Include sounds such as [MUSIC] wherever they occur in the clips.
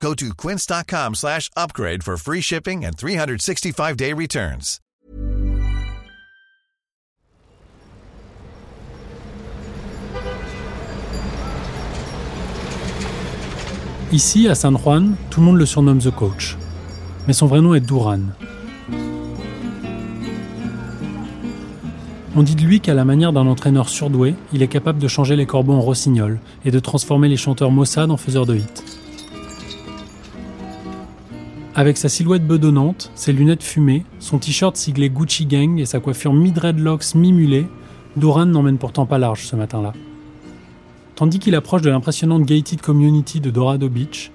Go to quince.com slash upgrade for free shipping and 365-day returns. Ici, à San Juan, tout le monde le surnomme The Coach. Mais son vrai nom est Duran. On dit de lui qu'à la manière d'un entraîneur surdoué, il est capable de changer les corbeaux en rossignols et de transformer les chanteurs Mossad en faiseurs de hits. Avec sa silhouette bedonnante, ses lunettes fumées, son t-shirt siglé Gucci Gang et sa coiffure mi-dreadlocks mi-mulet, Duran n'emmène pourtant pas large ce matin-là. Tandis qu'il approche de l'impressionnante gated community de Dorado Beach,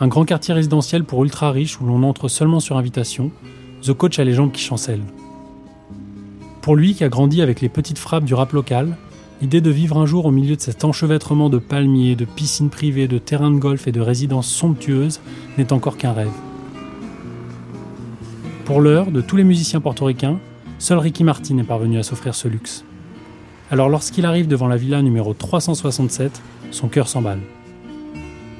un grand quartier résidentiel pour ultra riches où l'on entre seulement sur invitation, The Coach a les jambes qui chancellent. Pour lui, qui a grandi avec les petites frappes du rap local, l'idée de vivre un jour au milieu de cet enchevêtrement de palmiers, de piscines privées, de terrains de golf et de résidences somptueuses n'est encore qu'un rêve. Pour l'heure, de tous les musiciens portoricains, seul Ricky Martin est parvenu à s'offrir ce luxe. Alors lorsqu'il arrive devant la villa numéro 367, son cœur s'emballe.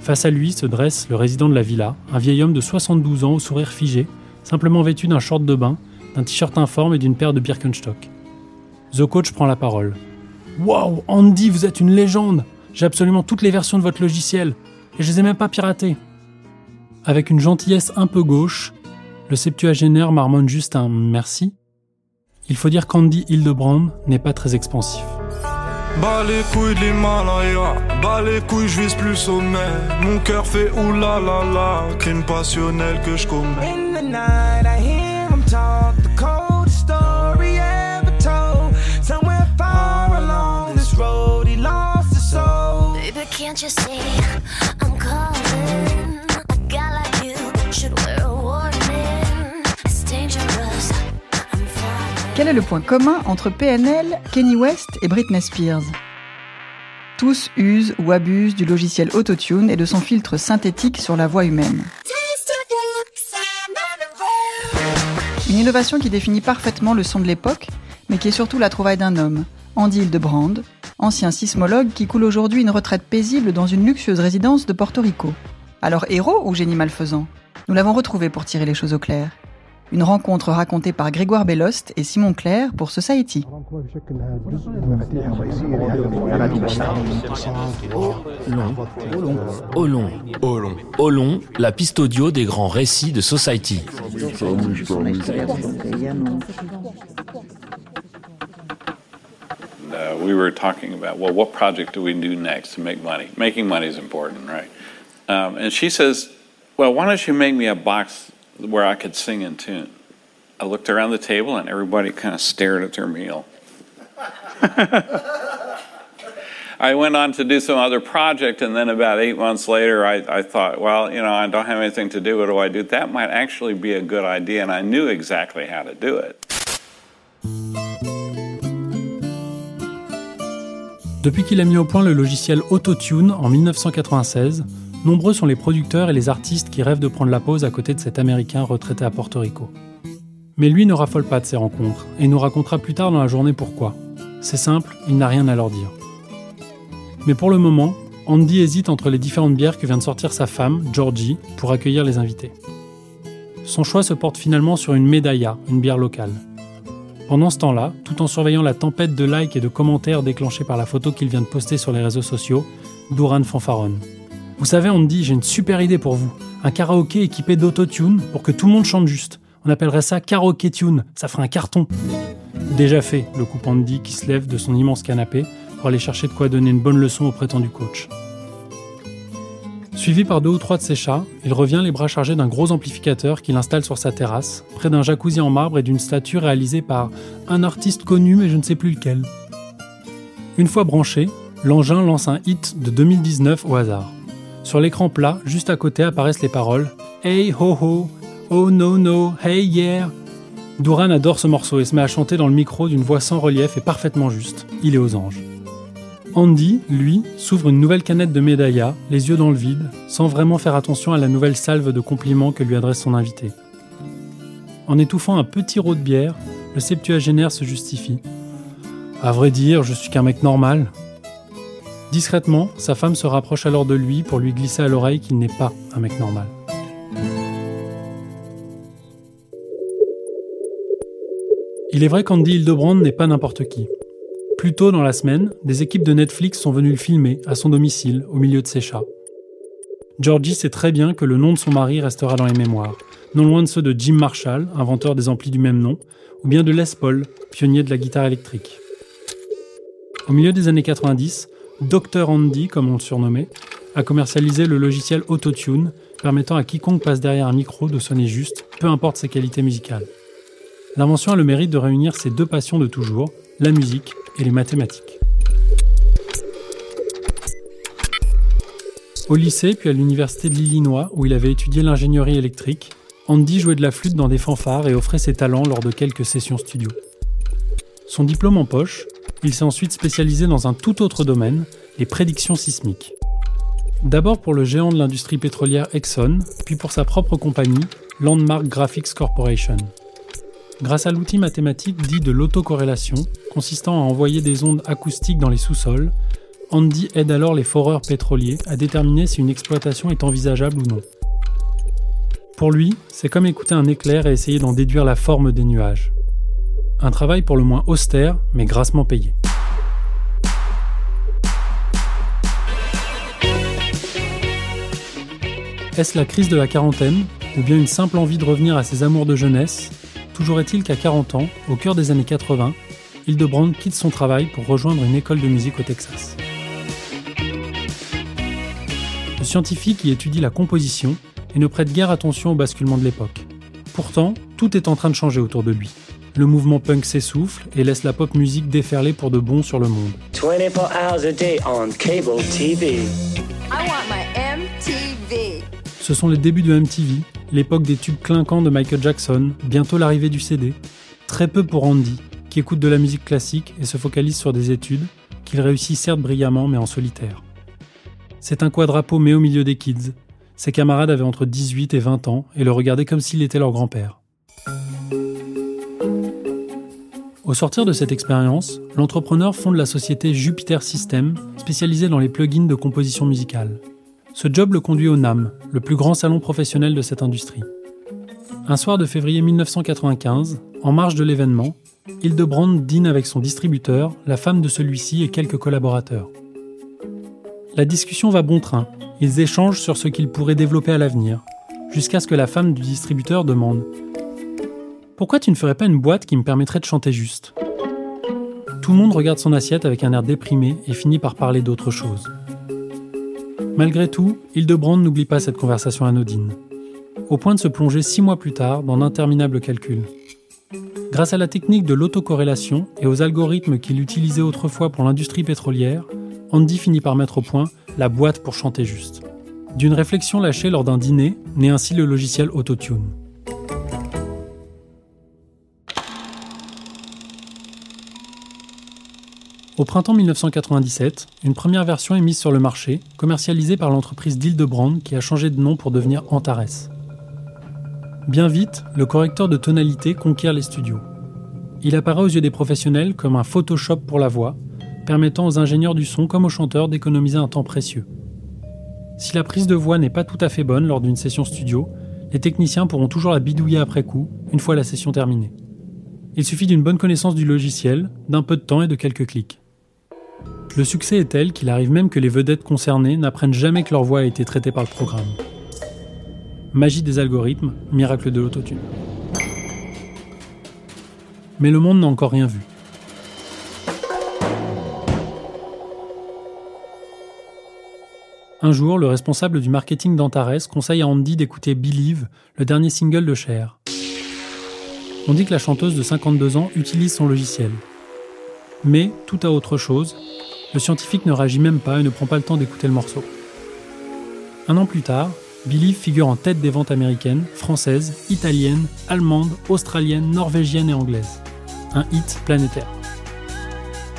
Face à lui se dresse le résident de la villa, un vieil homme de 72 ans au sourire figé, simplement vêtu d'un short de bain, d'un t-shirt informe et d'une paire de Birkenstock. The Coach prend la parole. Waouh, Andy, vous êtes une légende J'ai absolument toutes les versions de votre logiciel, et je les ai même pas piratées. Avec une gentillesse un peu gauche, le septuagénaire marmonne juste un merci, il faut dire qu'Andy Hildebrand n'est pas très expansif. Bas les couilles de l'Himalaya, bas les couilles, je vise plus sommet. Mon cœur fait oulala la, crime passionnel que je commets. Quel est le point commun entre PNL, Kenny West et Britney Spears? Tous usent ou abusent du logiciel Autotune et de son filtre synthétique sur la voix humaine. Une innovation qui définit parfaitement le son de l'époque, mais qui est surtout la trouvaille d'un homme, Andy Hildebrand, ancien sismologue qui coule aujourd'hui une retraite paisible dans une luxueuse résidence de Porto Rico. Alors héros ou génie malfaisant? Nous l'avons retrouvé pour tirer les choses au clair. Une rencontre racontée par Grégoire Bellost et Simon Clair pour Society. Olon. Olon. Olon, la piste audio des grands récits de Society. uh, we were talking about, well, what project do we do next to make money? Making money is important, right? Um, and she says, well, why don't you make me a box where I could sing in tune? I looked around the table and everybody kind of stared at their meal. [LAUGHS] I went on to do some other project, and then about eight months later, I, I thought, well, you know, I don't have anything to do. What do I do? That might actually be a good idea, and I knew exactly how to do it. Depuis qu'il a mis au point le logiciel Autotune en 1996, nombreux sont les producteurs et les artistes qui rêvent de prendre la pause à côté de cet Américain retraité à Porto Rico. Mais lui ne raffole pas de ces rencontres et nous racontera plus tard dans la journée pourquoi. C'est simple, il n'a rien à leur dire. Mais pour le moment, Andy hésite entre les différentes bières que vient de sortir sa femme, Georgie, pour accueillir les invités. Son choix se porte finalement sur une Medaya, une bière locale. Pendant ce temps-là, tout en surveillant la tempête de likes et de commentaires déclenchée par la photo qu'il vient de poster sur les réseaux sociaux, Duran fanfaronne. Vous savez, Andy, j'ai une super idée pour vous. Un karaoké équipé d'autotune pour que tout le monde chante juste. On appellerait ça karaoké tune, ça ferait un carton. Déjà fait, le coupe Andy qui se lève de son immense canapé pour aller chercher de quoi donner une bonne leçon au prétendu coach. Suivi par deux ou trois de ses chats, il revient les bras chargés d'un gros amplificateur qu'il installe sur sa terrasse, près d'un jacuzzi en marbre et d'une statue réalisée par un artiste connu mais je ne sais plus lequel. Une fois branché, l'engin lance un hit de 2019 au hasard. Sur l'écran plat, juste à côté apparaissent les paroles Hey ho ho, oh no no, hey yeah. Duran adore ce morceau et se met à chanter dans le micro d'une voix sans relief et parfaitement juste. Il est aux anges. Andy, lui, s'ouvre une nouvelle canette de Medaya, les yeux dans le vide, sans vraiment faire attention à la nouvelle salve de compliments que lui adresse son invité. En étouffant un petit rot de bière, le septuagénaire se justifie. À vrai dire, je suis qu'un mec normal. Discrètement, sa femme se rapproche alors de lui pour lui glisser à l'oreille qu'il n'est pas un mec normal. Il est vrai qu'Andy Hildebrand n'est pas n'importe qui. Plus tôt dans la semaine, des équipes de Netflix sont venues le filmer à son domicile, au milieu de ses chats. Georgie sait très bien que le nom de son mari restera dans les mémoires, non loin de ceux de Jim Marshall, inventeur des amplis du même nom, ou bien de Les Paul, pionnier de la guitare électrique. Au milieu des années 90, Dr Andy, comme on le surnommait, a commercialisé le logiciel Autotune, permettant à quiconque passe derrière un micro de sonner juste, peu importe ses qualités musicales. L'invention a le mérite de réunir ses deux passions de toujours, la musique et les mathématiques. Au lycée, puis à l'université de l'Illinois, où il avait étudié l'ingénierie électrique, Andy jouait de la flûte dans des fanfares et offrait ses talents lors de quelques sessions studio. Son diplôme en poche, il s'est ensuite spécialisé dans un tout autre domaine, les prédictions sismiques. D'abord pour le géant de l'industrie pétrolière Exxon, puis pour sa propre compagnie, Landmark Graphics Corporation. Grâce à l'outil mathématique dit de l'autocorrélation, consistant à envoyer des ondes acoustiques dans les sous-sols, Andy aide alors les foreurs pétroliers à déterminer si une exploitation est envisageable ou non. Pour lui, c'est comme écouter un éclair et essayer d'en déduire la forme des nuages. Un travail pour le moins austère, mais grassement payé. Est-ce la crise de la quarantaine, ou bien une simple envie de revenir à ses amours de jeunesse? Toujours est-il qu'à 40 ans, au cœur des années 80, Hildebrand quitte son travail pour rejoindre une école de musique au Texas. Le scientifique y étudie la composition et ne prête guère attention au basculement de l'époque. Pourtant, tout est en train de changer autour de lui. Le mouvement punk s'essouffle et laisse la pop musique déferler pour de bon sur le monde. 24 hours a day on cable TV. I want my MTV. Ce sont les débuts de MTV, l'époque des tubes clinquants de Michael Jackson, bientôt l'arrivée du CD. Très peu pour Andy, qui écoute de la musique classique et se focalise sur des études, qu'il réussit certes brillamment mais en solitaire. C'est un quadrapeau mais au milieu des kids. Ses camarades avaient entre 18 et 20 ans et le regardaient comme s'il était leur grand-père. Au sortir de cette expérience, l'entrepreneur fonde la société Jupiter System, spécialisée dans les plugins de composition musicale. Ce job le conduit au NAM, le plus grand salon professionnel de cette industrie. Un soir de février 1995, en marge de l'événement, Hildebrand dîne avec son distributeur, la femme de celui-ci et quelques collaborateurs. La discussion va bon train, ils échangent sur ce qu'ils pourraient développer à l'avenir, jusqu'à ce que la femme du distributeur demande Pourquoi tu ne ferais pas une boîte qui me permettrait de chanter juste? Tout le monde regarde son assiette avec un air déprimé et finit par parler d'autre chose. Malgré tout, Hildebrand n'oublie pas cette conversation anodine, au point de se plonger six mois plus tard dans d'interminables calculs. Grâce à la technique de l'autocorrélation et aux algorithmes qu'il utilisait autrefois pour l'industrie pétrolière, Andy finit par mettre au point la boîte pour chanter juste. D'une réflexion lâchée lors d'un dîner, naît ainsi le logiciel Autotune. Au printemps 1997, une première version est mise sur le marché, commercialisée par l'entreprise d'Hildebrand qui a changé de nom pour devenir Antares. Bien vite, le correcteur de tonalité conquiert les studios. Il apparaît aux yeux des professionnels comme un Photoshop pour la voix, permettant aux ingénieurs du son comme aux chanteurs d'économiser un temps précieux. Si la prise de voix n'est pas tout à fait bonne lors d'une session studio, les techniciens pourront toujours la bidouiller après coup, une fois la session terminée. Il suffit d'une bonne connaissance du logiciel, d'un peu de temps et de quelques clics. Le succès est tel qu'il arrive même que les vedettes concernées n'apprennent jamais que leur voix a été traitée par le programme. Magie des algorithmes, miracle de l'autotune. Mais le monde n'a encore rien vu. Un jour, le responsable du marketing d'Antares conseille à Andy d'écouter Believe, le dernier single de Cher. On dit que la chanteuse de 52 ans utilise son logiciel. Mais, tout à autre chose, le scientifique ne réagit même pas et ne prend pas le temps d'écouter le morceau. Un an plus tard, Believe figure en tête des ventes américaines, françaises, italiennes, allemandes, australiennes, norvégiennes et anglaises. Un hit planétaire.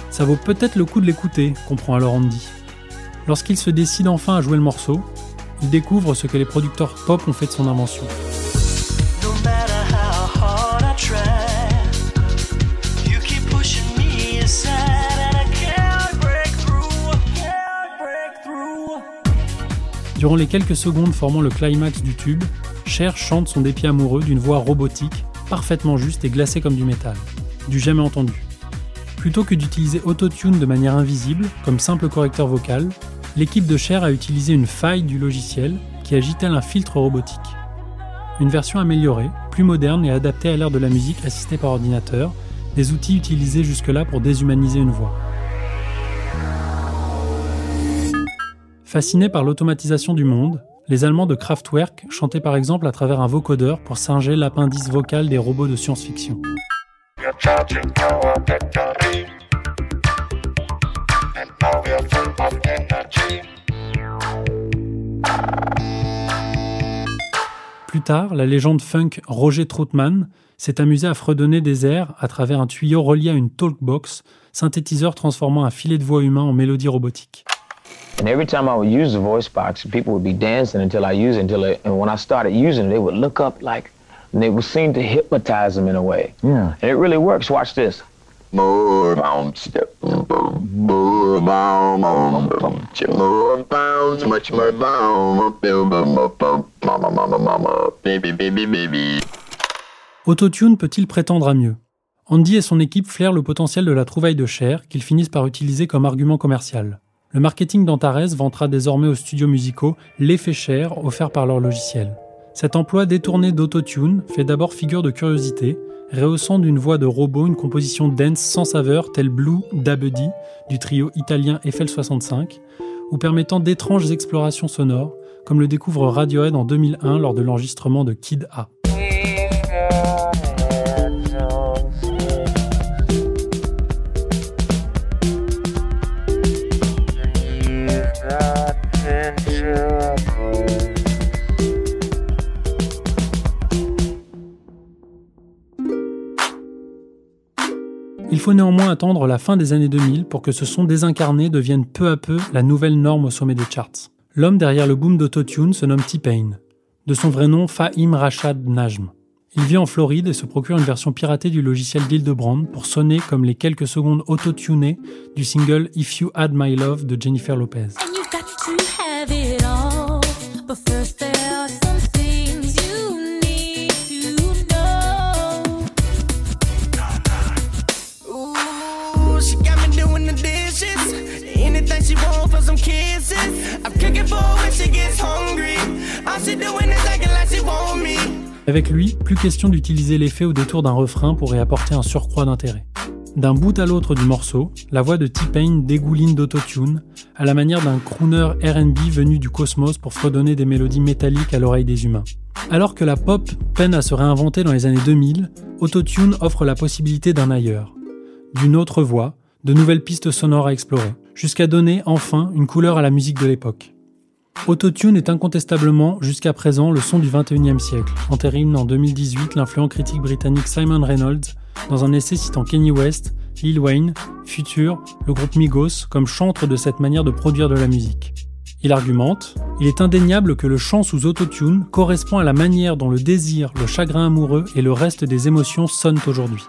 Ça vaut peut-être le coup de l'écouter, comprend alors Andy. Lorsqu'il se décide enfin à jouer le morceau, il découvre ce que les producteurs pop ont fait de son invention. Durant les quelques secondes formant le climax du tube, Cher chante son dépit amoureux d'une voix robotique, parfaitement juste et glacée comme du métal. Du jamais entendu. Plutôt que d'utiliser Autotune de manière invisible, comme simple correcteur vocal, l'équipe de Cher a utilisé une faille du logiciel qui agit tel un filtre robotique. Une version améliorée, plus moderne et adaptée à l'ère de la musique assistée par ordinateur, des outils utilisés jusque-là pour déshumaniser une voix. Fascinés par l'automatisation du monde, les Allemands de Kraftwerk chantaient par exemple à travers un vocodeur pour singer l'appendice vocal des robots de science-fiction. Plus tard, la légende funk Roger Troutman s'est amusé à fredonner des airs à travers un tuyau relié à une talkbox, synthétiseur transformant un filet de voix humain en mélodie robotique. And every time I would use the voice box, people would be dancing until I use it. Until they, and when I started using it, they would look up like, and they would seem to hypnotize them in a way. Yeah. And it really works. Watch this. More bounce, more bounce, more bounce, much more bounce, mama, mama, mama, baby, baby, baby. Autotune peut-il prétendre à mieux? Andy et son équipe flairent le potentiel de la trouvaille de Cher qu'ils finissent par utiliser comme argument commercial. Le marketing d'Antares vantera désormais aux studios musicaux l'effet Cher offert par leur logiciel. Cet emploi détourné d'autotune fait d'abord figure de curiosité, rehaussant d'une voix de robot une composition dance sans saveur telle Blue da Buddy du trio italien Eiffel 65, ou permettant d'étranges explorations sonores, comme le découvre Radiohead en 2001 lors de l'enregistrement de Kid A. faut néanmoins attendre la fin des années 2000 pour que ce son désincarné devienne peu à peu la nouvelle norme au sommet des charts. L'homme derrière le boom d'autotune se nomme T-Pain, de son vrai nom Fahim Rashad Najm. Il vit en Floride et se procure une version piratée du logiciel d'Hildebrand pour sonner comme les quelques secondes autotunées du single If You Had My Love de Jennifer Lopez. Avec lui, plus question d'utiliser l'effet au détour d'un refrain pour y apporter un surcroît d'intérêt. D'un bout à l'autre du morceau, la voix de T-Pain dégouline d'autotune, à la manière d'un crooner RB venu du cosmos pour fredonner des mélodies métalliques à l'oreille des humains. Alors que la pop peine à se réinventer dans les années 2000, Autotune offre la possibilité d'un ailleurs. D'une autre voix, de nouvelles pistes sonores à explorer, jusqu'à donner enfin une couleur à la musique de l'époque. Autotune est incontestablement, jusqu'à présent, le son du 21e siècle, entérine en 2018 l'influent critique britannique Simon Reynolds dans un essai citant Kanye West, Lil Wayne, Future, le groupe Migos comme chantres de cette manière de produire de la musique. Il argumente Il est indéniable que le chant sous autotune correspond à la manière dont le désir, le chagrin amoureux et le reste des émotions sonnent aujourd'hui.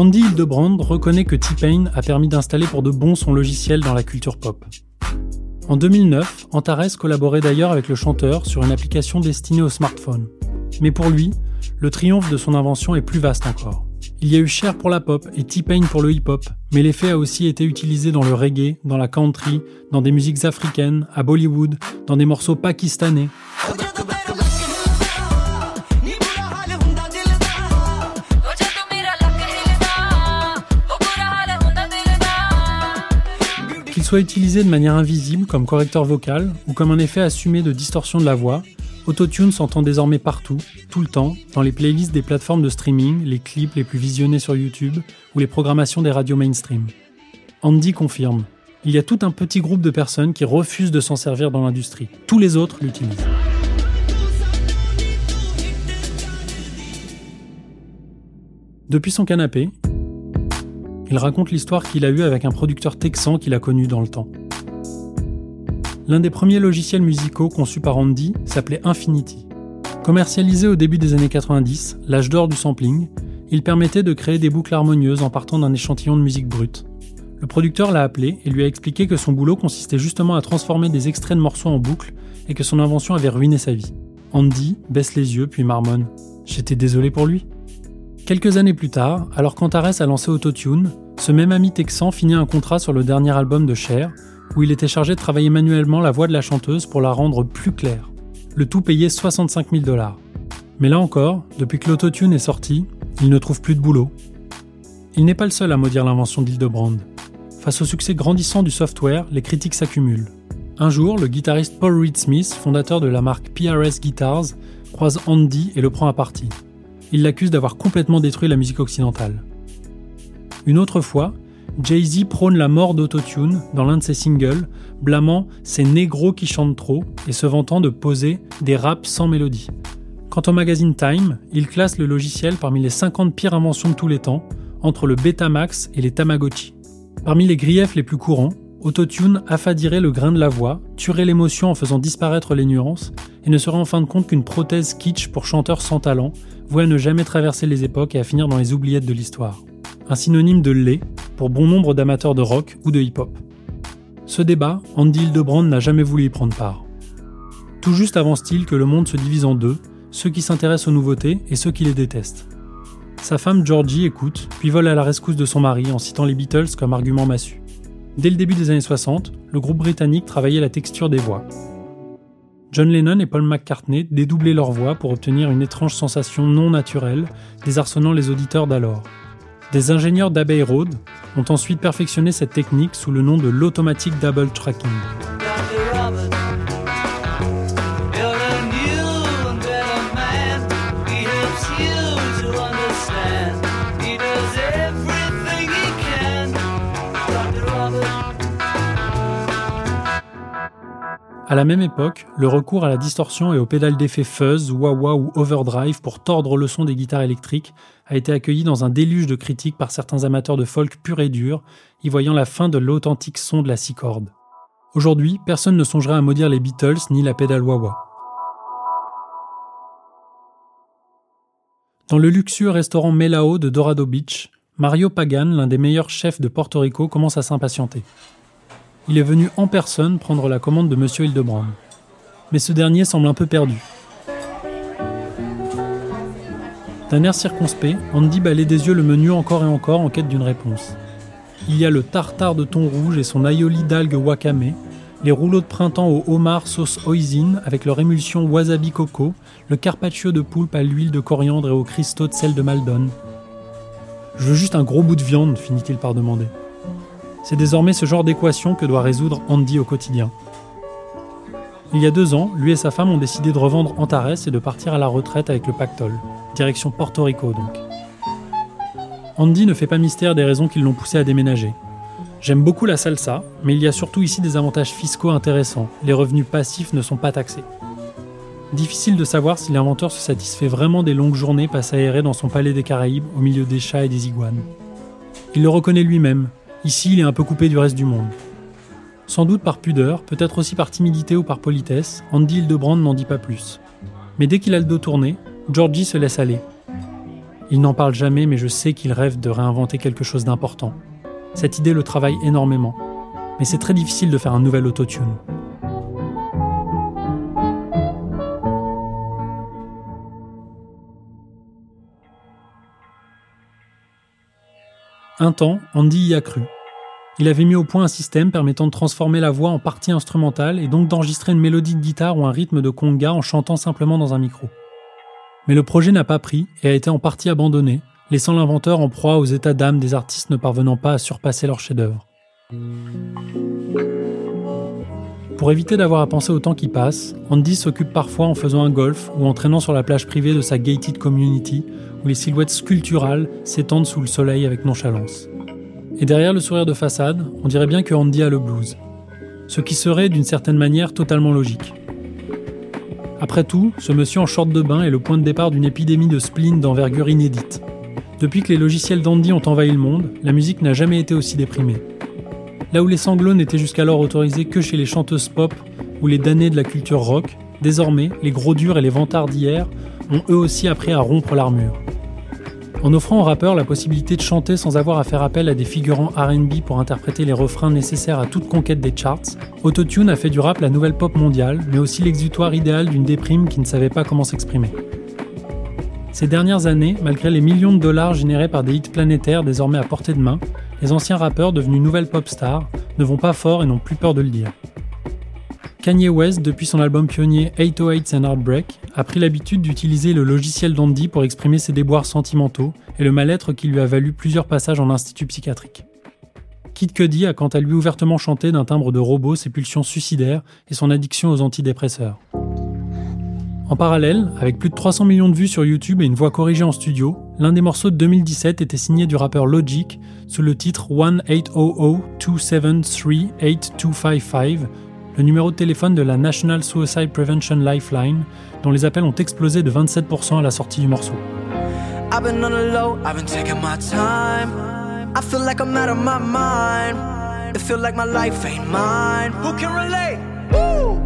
Andy Hildebrand reconnaît que T-Pain a permis d'installer pour de bon son logiciel dans la culture pop. En 2009, Antares collaborait d'ailleurs avec le chanteur sur une application destinée aux smartphones. Mais pour lui, le triomphe de son invention est plus vaste encore. Il y a eu Cher pour la pop et T-Pain pour le hip-hop, mais l'effet a aussi été utilisé dans le reggae, dans la country, dans des musiques africaines, à Bollywood, dans des morceaux pakistanais. Soit utilisé de manière invisible comme correcteur vocal ou comme un effet assumé de distorsion de la voix, Autotune s'entend désormais partout, tout le temps, dans les playlists des plateformes de streaming, les clips les plus visionnés sur YouTube ou les programmations des radios mainstream. Andy confirme. Il y a tout un petit groupe de personnes qui refusent de s'en servir dans l'industrie. Tous les autres l'utilisent. Depuis son canapé, il raconte l'histoire qu'il a eue avec un producteur texan qu'il a connu dans le temps. L'un des premiers logiciels musicaux conçus par Andy s'appelait Infinity. Commercialisé au début des années 90, l'âge d'or du sampling, il permettait de créer des boucles harmonieuses en partant d'un échantillon de musique brute. Le producteur l'a appelé et lui a expliqué que son boulot consistait justement à transformer des extraits de morceaux en boucles et que son invention avait ruiné sa vie. Andy baisse les yeux puis marmonne. J'étais désolé pour lui. Quelques années plus tard, alors qu'Antares a lancé Autotune, ce même ami texan finit un contrat sur le dernier album de Cher, où il était chargé de travailler manuellement la voix de la chanteuse pour la rendre plus claire. Le tout payé 65 000 dollars. Mais là encore, depuis que l'autotune est sorti, il ne trouve plus de boulot. Il n'est pas le seul à maudire l'invention d'Hildebrand. Face au succès grandissant du software, les critiques s'accumulent. Un jour, le guitariste Paul Reed Smith, fondateur de la marque PRS Guitars, croise Andy et le prend à partie. Il l'accuse d'avoir complètement détruit la musique occidentale. Une autre fois, Jay-Z prône la mort d'Autotune dans l'un de ses singles, blâmant ces négros qui chantent trop et se vantant de poser des raps sans mélodie. Quant au magazine Time, il classe le logiciel parmi les 50 pires inventions de tous les temps, entre le Betamax et les Tamagotchi. Parmi les griefs les plus courants, Autotune affadirait le grain de la voix, tuerait l'émotion en faisant disparaître les nuances, et ne serait en fin de compte qu'une prothèse kitsch pour chanteurs sans talent, vouée à ne jamais traverser les époques et à finir dans les oubliettes de l'histoire. Un synonyme de lait pour bon nombre d'amateurs de rock ou de hip-hop. Ce débat, Andy Hildebrand n'a jamais voulu y prendre part. Tout juste avance-t-il que le monde se divise en deux, ceux qui s'intéressent aux nouveautés et ceux qui les détestent. Sa femme Georgie écoute, puis vole à la rescousse de son mari en citant les Beatles comme argument massu. Dès le début des années 60, le groupe britannique travaillait la texture des voix. John Lennon et Paul McCartney dédoublaient leur voix pour obtenir une étrange sensation non naturelle, désarçonnant les auditeurs d'alors. Des ingénieurs d'Abbey Road ont ensuite perfectionné cette technique sous le nom de l'automatic double tracking. À la même époque, le recours à la distorsion et aux pédales d'effet fuzz, wah-wah ou overdrive pour tordre le son des guitares électriques a été accueilli dans un déluge de critiques par certains amateurs de folk pur et dur, y voyant la fin de l'authentique son de la six cordes. Aujourd'hui, personne ne songerait à maudire les Beatles ni la pédale wah-wah. Dans le luxueux restaurant Melao de Dorado Beach, Mario Pagan, l'un des meilleurs chefs de Porto Rico, commence à s'impatienter il est venu en personne prendre la commande de Monsieur Hildebrand. Mais ce dernier semble un peu perdu. D'un air circonspect, Andy balaye des yeux le menu encore et encore en quête d'une réponse. Il y a le tartare de thon rouge et son aioli d'algues wakame, les rouleaux de printemps au homard sauce hoisin avec leur émulsion wasabi coco, le carpaccio de poulpe à l'huile de coriandre et au cristaux de sel de Maldon. Je veux juste un gros bout de viande, finit-il par demander. C'est désormais ce genre d'équation que doit résoudre Andy au quotidien. Il y a deux ans, lui et sa femme ont décidé de revendre Antares et de partir à la retraite avec le pactole, direction Porto Rico donc. Andy ne fait pas mystère des raisons qui l'ont poussé à déménager. J'aime beaucoup la salsa, mais il y a surtout ici des avantages fiscaux intéressants. Les revenus passifs ne sont pas taxés. Difficile de savoir si l'inventeur se satisfait vraiment des longues journées passées aérées dans son palais des Caraïbes au milieu des chats et des iguanes. Il le reconnaît lui-même, Ici, il est un peu coupé du reste du monde. Sans doute par pudeur, peut-être aussi par timidité ou par politesse, Andy Hildebrand n'en dit pas plus. Mais dès qu'il a le dos tourné, Georgie se laisse aller. Il n'en parle jamais, mais je sais qu'il rêve de réinventer quelque chose d'important. Cette idée le travaille énormément. Mais c'est très difficile de faire un nouvel autotune. Un temps, Andy y a cru. Il avait mis au point un système permettant de transformer la voix en partie instrumentale et donc d'enregistrer une mélodie de guitare ou un rythme de conga en chantant simplement dans un micro. Mais le projet n'a pas pris et a été en partie abandonné, laissant l'inventeur en proie aux états d'âme des artistes ne parvenant pas à surpasser leur chef-d'œuvre. Pour éviter d'avoir à penser au temps qui passe, Andy s'occupe parfois en faisant un golf ou en traînant sur la plage privée de sa gated community où les silhouettes sculpturales s'étendent sous le soleil avec nonchalance. Et derrière le sourire de façade, on dirait bien que Andy a le blues. Ce qui serait d'une certaine manière totalement logique. Après tout, ce monsieur en short de bain est le point de départ d'une épidémie de spleen d'envergure inédite. Depuis que les logiciels d'Andy ont envahi le monde, la musique n'a jamais été aussi déprimée. Là où les sanglots n'étaient jusqu'alors autorisés que chez les chanteuses pop ou les damnés de la culture rock, désormais, les gros durs et les vantards d'hier ont eux aussi appris à rompre l'armure. En offrant aux rappeurs la possibilité de chanter sans avoir à faire appel à des figurants RB pour interpréter les refrains nécessaires à toute conquête des charts, Autotune a fait du rap la nouvelle pop mondiale, mais aussi l'exutoire idéal d'une déprime qui ne savait pas comment s'exprimer. Ces dernières années, malgré les millions de dollars générés par des hits planétaires désormais à portée de main, les anciens rappeurs devenus nouvelles pop stars ne vont pas fort et n'ont plus peur de le dire. Kanye West, depuis son album pionnier 808s and Heartbreak, a pris l'habitude d'utiliser le logiciel d'Andy pour exprimer ses déboires sentimentaux et le mal-être qui lui a valu plusieurs passages en institut psychiatrique. Kid Cudi a quant à lui ouvertement chanté d'un timbre de robot ses pulsions suicidaires et son addiction aux antidépresseurs. En parallèle, avec plus de 300 millions de vues sur YouTube et une voix corrigée en studio, l'un des morceaux de 2017 était signé du rappeur Logic sous le titre 1-800-273-8255, le numéro de téléphone de la National Suicide Prevention Lifeline, dont les appels ont explosé de 27% à la sortie du morceau. I've been on the low, I've been taking my time. I feel like I'm out of my mind. It feel like my life ain't mine. Who can relate? Woo!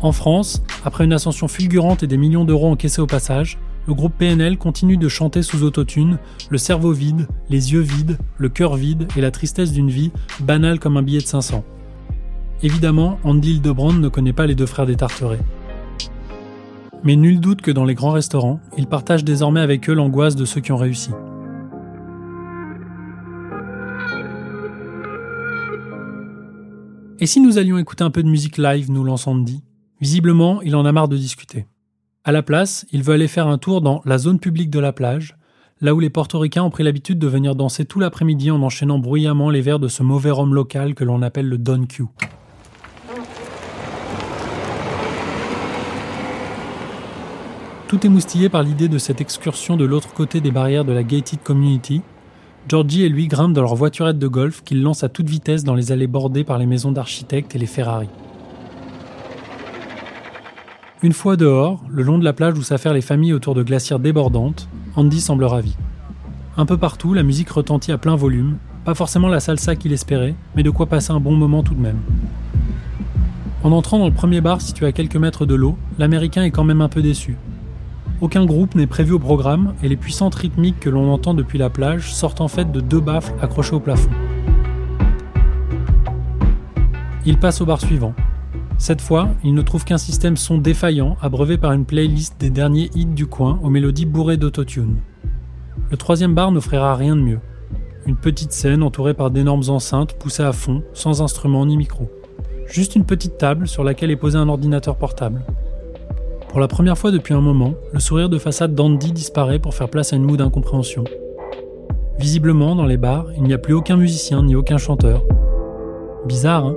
En France, après une ascension fulgurante et des millions d'euros encaissés au passage, le groupe PNL continue de chanter sous autotune, le cerveau vide, les yeux vides, le cœur vide et la tristesse d'une vie banale comme un billet de 500. Évidemment, Andy Hildebrand ne connaît pas les deux frères des Tarterets. Mais nul doute que dans les grands restaurants, il partage désormais avec eux l'angoisse de ceux qui ont réussi. Et si nous allions écouter un peu de musique live, nous lance Andy Visiblement, il en a marre de discuter. À la place, il veut aller faire un tour dans la zone publique de la plage, là où les portoricains ont pris l'habitude de venir danser tout l'après-midi en enchaînant bruyamment les vers de ce mauvais rhum local que l'on appelle le Don Q. Tout émoustillé par l'idée de cette excursion de l'autre côté des barrières de la gated community, Georgie et lui grimpent dans leur voiturette de golf qu'ils lancent à toute vitesse dans les allées bordées par les maisons d'architectes et les Ferrari. Une fois dehors, le long de la plage où s'affairent les familles autour de glacières débordantes, Andy semble ravi. Un peu partout, la musique retentit à plein volume, pas forcément la salsa qu'il espérait, mais de quoi passer un bon moment tout de même. En entrant dans le premier bar situé à quelques mètres de l'eau, l'Américain est quand même un peu déçu. Aucun groupe n'est prévu au programme et les puissantes rythmiques que l'on entend depuis la plage sortent en fait de deux baffles accrochés au plafond. Il passe au bar suivant. Cette fois, il ne trouve qu'un système son défaillant abreuvé par une playlist des derniers hits du coin aux mélodies bourrées d'autotune. Le troisième bar n'offrira rien de mieux. Une petite scène entourée par d'énormes enceintes poussées à fond, sans instrument ni micro. Juste une petite table sur laquelle est posé un ordinateur portable. Pour la première fois depuis un moment, le sourire de façade d'Andy disparaît pour faire place à une moue d'incompréhension. Visiblement, dans les bars, il n'y a plus aucun musicien ni aucun chanteur. Bizarre, hein?